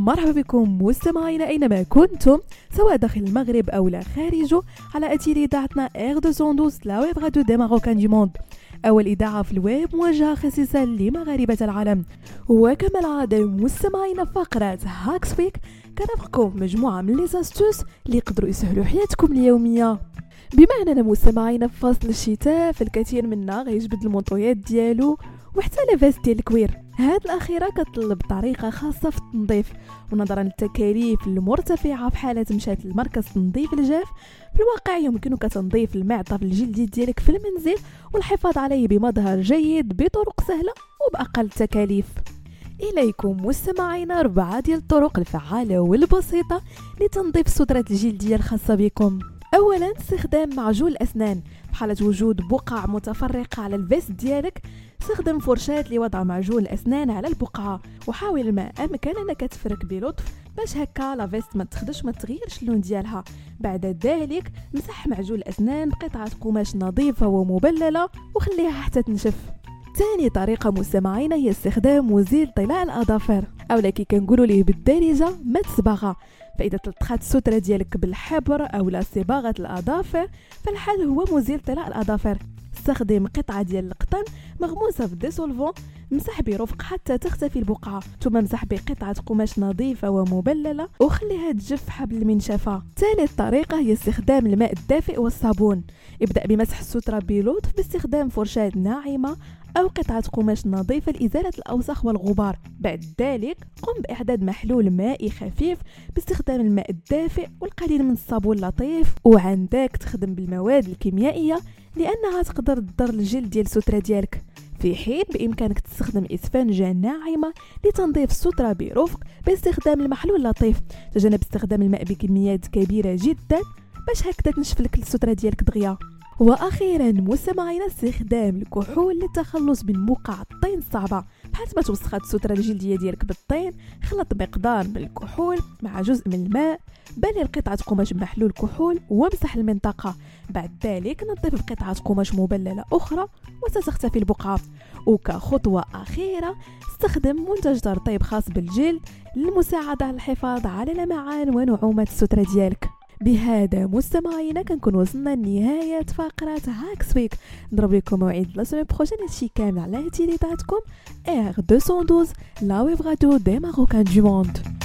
مرحبا بكم مستمعينا أينما كنتم سواء داخل المغرب أولا خارجه على أثير إذاعتنا R deux cent douze la web radio des Marocains du monde أول إذاعة في الويب موجهه خصيصا لمغاربة العالم. وكما العادة مستمعينا فقرة Hacks Week كنرافقكم مجموعة من les astuces اللي يقدروا يسهلوا حياتكم اليومية. بما أننا مستمعين في فصل الشتاء فالكثير منا غيجبد المونطوات ديالو. وحتى la veste ديال ال cuir. هاد الأخيرة كتطلب طريقة خاصة في التنظيف ونظرا للتكاليف المرتفعة في حالة مشات لمركز تنظيف الجاف. في الواقع يمكنك تنظيف المعطف الجلدي ديالك في المنزل والحفاظ عليه بمظهر جيد بطرق سهلة وبأقل التكاليف إليكم مستمعين أربعة ديال الطرق الفعالة والبسيطة لتنظيف السترة الجلدية الخاصة بكم. اولا استخدام معجون الأسنان في حاله وجود بقع متفرقة على ال veste ديالك. استخدم فرشاة لوضع معجون الأسنان على البقعة وحاول ما أمكن أنك تفرك بلطف باش هكا la veste ما تخدش ما تغيرش اللون ديالها. بعد ذلك مسح معجون الأسنان بقطعة قماش نظيفة ومبللة وخليها حتى تنشف. ثاني طريقة مستمعين هي استخدام مزيل طلاء الأظافر أو اللي كنقولوا ليه بالدارجة ما د الصباغة فإذا تلطخات السترة ديالك بالحبر أو صباغة الأظافر فالحل هو مزيل طلاء الأظافر. استخدم قطعة ديال القطن مغموسة في ديسولفون مسح برفق حتى تختفي البقعة. ثم مسح بقطعة قماش نظيفة ومبللة وخليها تجف حبل المنشفة. ثالث طريقة هي استخدام الماء الدافئ والصابون. ابدأ بمسح السترة بلطف باستخدام فرشاة ناعمة أو قطعة قماش نظيفة لإزالة الأوساخ والغبار. بعد ذلك قم بإعداد محلول مائي خفيف باستخدام الماء الدافئ والقليل من الصابون اللطيف. وعندك تخدم بالمواد الكيميائية لأنها تقدر تضر الجلد ديال السترة ديالك. في حين بإمكانك تستخدم إسفنجة ناعمة لتنظيف السترة برفق باستخدام المحلول اللطيف. تجنب استخدام الماء بكميات كبيرة جدا باش هكذا تنشف لك السترة ديالك دغيا. وأخيرا مستمعينا استخدام الكحول للتخلص من بقع الطين الصعبة. بحال ما توسخات السترة الجلدية ديالك بالطين خلط مقدار من الكحول مع جزء من الماء. بلل قطعه قماش بمحلول كحول وامسح المنطقة. بعد ذلك نظف بقطعه قماش مبللة أخرى وستختفي البقعة. وكخطوة أخيرة استخدم منتج ترطيب خاص بالجلد للمساعدة على الحفاظ على لمعان ونعومة السترة ديالك. بهذا مستمعينا كنكون وصلنا لنهاية فقرة هاكس ويك نضرب لكم موعد la semaine prochaine هادشي كامل على إذاعتكم R 212 la web radio des Marocains du monde